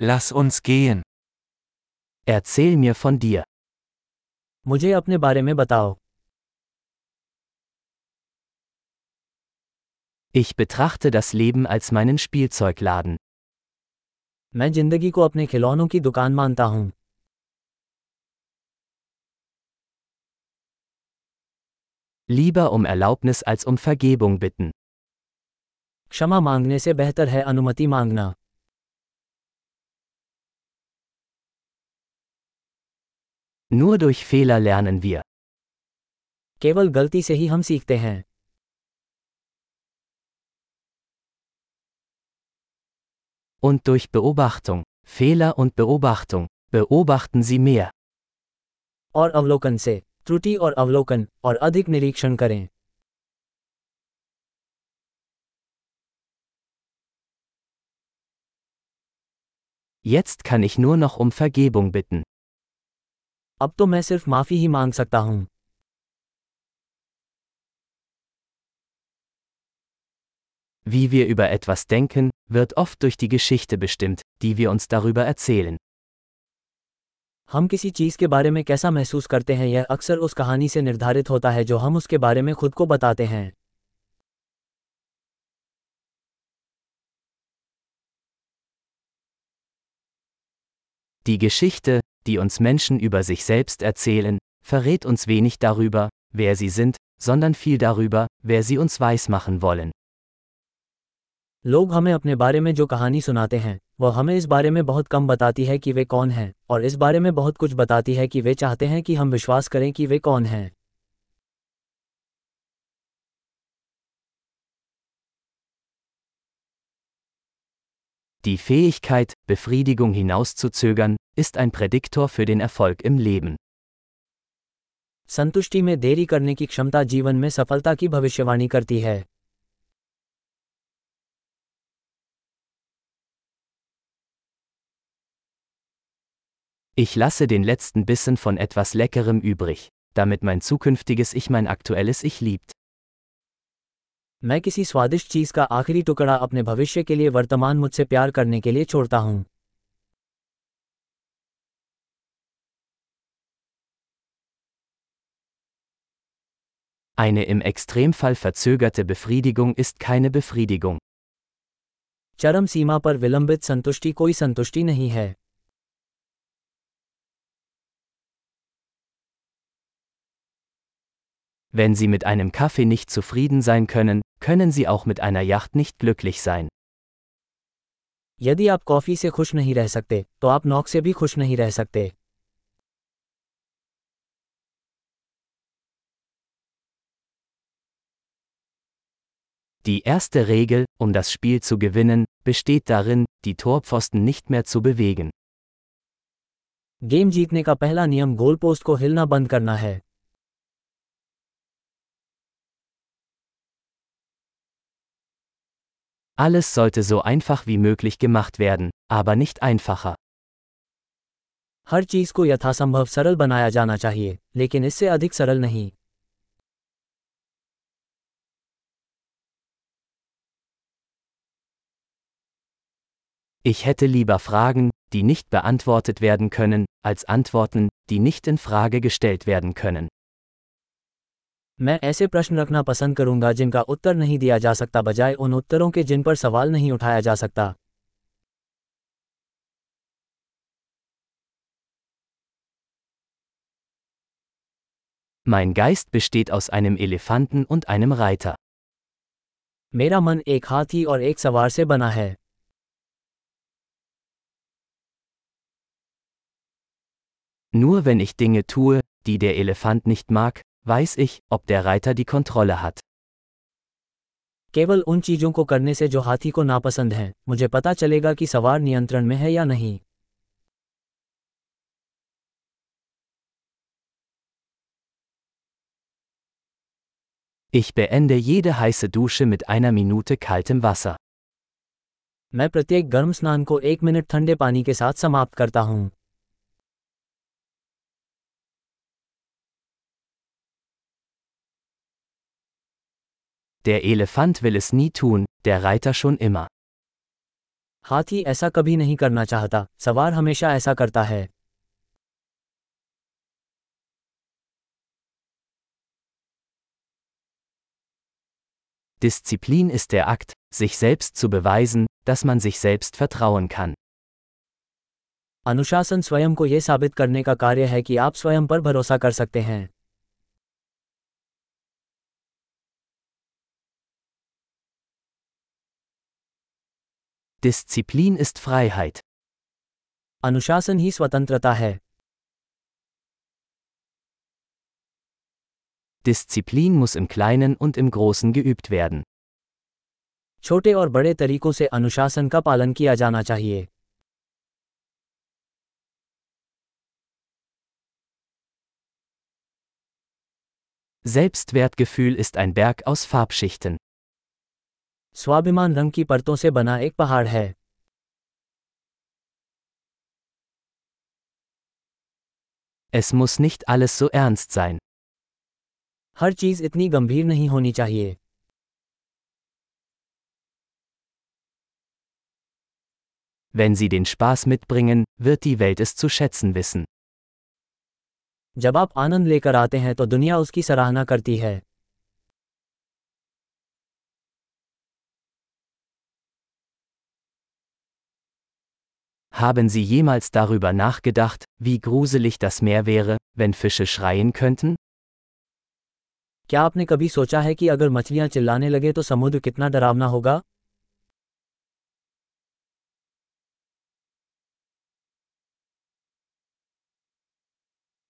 Lass uns gehen. Erzähl mir von dir. मुझे अपने बारे में बताओ Ich betrachte das Leben als meinen Spielzeugladen. मैं जिंदगी को अपने खिलौनों की दुकान मानता हूँ Lieber um Erlaubnis als um Vergebung bitten. क्षमा मांगने से बेहतर है अनुमति मांगना Nur durch Fehler lernen wir. केवल गलती से ही हम सीखते हैं Und durch Beobachtung. Fehler und Beobachtung. Beobachten Sie mehr. और अवलोकन से त्रुटि और अवलोकन और अधिक निरीक्षण करें Jetzt kann ich nur noch um Vergebung bitten. अब तो मैं सिर्फ़ माफ़ी ही मांग सकता हूँ Wie wir über etwas denken, wird oft durch die Geschichte bestimmt, die wir uns darüber erzählen. हम किसी चीज़ के बारे में कैसा महसूस करते हैं यह अक्सर उस कहानी से निर्धारित होता है जो हम उसके बारे में खुद को बताते हैं Die Geschichte, die uns Menschen über sich selbst erzählen, verrät uns wenig darüber, wer sie sind, sondern viel darüber, wer sie uns weismachen wollen. लोग हमें अपने बारे में जो कहानी सुनाते हैं वह हमें इस बारे में बहुत कम बताती है कि वे कौन हैं और इस बारे में बहुत कुछ बताती है कि वे चाहते हैं कि हम विश्वास करें कि वे कौन हैं Die Fähigkeit, Befriedigung hinauszuzögern, ist ein Prädiktor für den Erfolg im Leben. संतुष्टि में देरी करने की क्षमता जीवन में सफलता की भविष्यवाणी करती है Ich lasse den letzten Bissen von etwas Leckerem übrig, damit mein zukünftiges Ich mein aktuelles Ich liebt. मैं किसी स्वादिष्ट चीज़ का आखिरी टुकड़ा अपने भविष्य के लिए वर्तमान मुझसे प्यार करने के लिए छोड़ता हूँ Eine im Extremfall verzögerte Befriedigung ist keine Befriedigung. चरम सीमा पर विलंबित संतुष्टि कोई संतुष्टि नहीं है Wenn Sie mit einem Kaffee nicht zufrieden sein können, können Sie auch mit einer Yacht nicht glücklich sein. यदि आप कॉफी से खुश नहीं रह सकते तो आप नौक से भी खुश नहीं रह सकते Die erste Regel, um das Spiel zu gewinnen, besteht darin, die Torpfosten nicht mehr zu bewegen. Game जीतने का पहला नियम गोल पोस्ट को हिलना बंद करना है Alles sollte so einfach wie möglich gemacht werden, aber nicht einfacher. हर चीज को यथासंभव सरल बनाया जाना चाहिए लेकिन इससे अधिक सरल नहीं Ich hätte lieber Fragen, die nicht beantwortet werden können, als Antworten, die nicht in Frage gestellt werden können. मैं ऐसे प्रश्न रखना पसंद करूँगा जिनका उत्तर नहीं दिया जा सकता बजाय उन उत्तरों के जिन पर सवाल नहीं उठाया जा सकता Mein Geist besteht aus einem Elefanten und einem Reiter. मेरा मन एक हाथी और एक सवार से बना है Nur wenn ich Dinge tue, die der Elefant nicht mag, weiß ich, ob der Reiter die Kontrolle hat. केवल उन चीज़ों को करने से जो हाथी को नापसंद हैं मुझे पता चलेगा कि सवार नियंत्रण में है या नहीं Ich beende jede heiße Dusche mit einer Minute kaltem Wasser. मैं प्रत्येक गर्म स्नान को एक मिनट ठंडे पानी के साथ समाप्त करता हूँ Der Elefant will es nie tun, der Reiter schon immer. हाथी ऐसा कभी नहीं करना चाहता सवार हमेशा ऐसा करता है Disziplin ist der Akt, sich selbst zu beweisen, dass man sich selbst vertrauen kann. अनुशासन स्वयं को यह साबित करने का कार्य है कि आप स्वयं पर भरोसा कर सकते हैं Disziplin ist Freiheit. अनुशासन ही स्वतंत्रता है Disziplin muss im Kleinen und im Großen geübt werden. छोटे और बड़े तरीकों से अनुशासन का पालन किया जाना चाहिए Selbstwertgefühl ist ein Berg aus Farbschichten. स्वाभिमान रंग की परतों से बना एक पहाड़ है Es muss nicht alles so ernst sein. हर चीज़ इतनी गंभीर नहीं होनी चाहिए Wenn Sie den Spaß mitbringen, wird die Welt es zu schätzen wissen. जब आप आनंद लेकर आते हैं तो दुनिया उसकी सराहना करती है Haben Sie jemals darüber nachgedacht, wie gruselig das Meer wäre, wenn Fische schreien könnten? क्या आपने कभी सोचा है कि अगर मछलियां चिल्लाने लगे तो समुद्र कितना डरावना होगा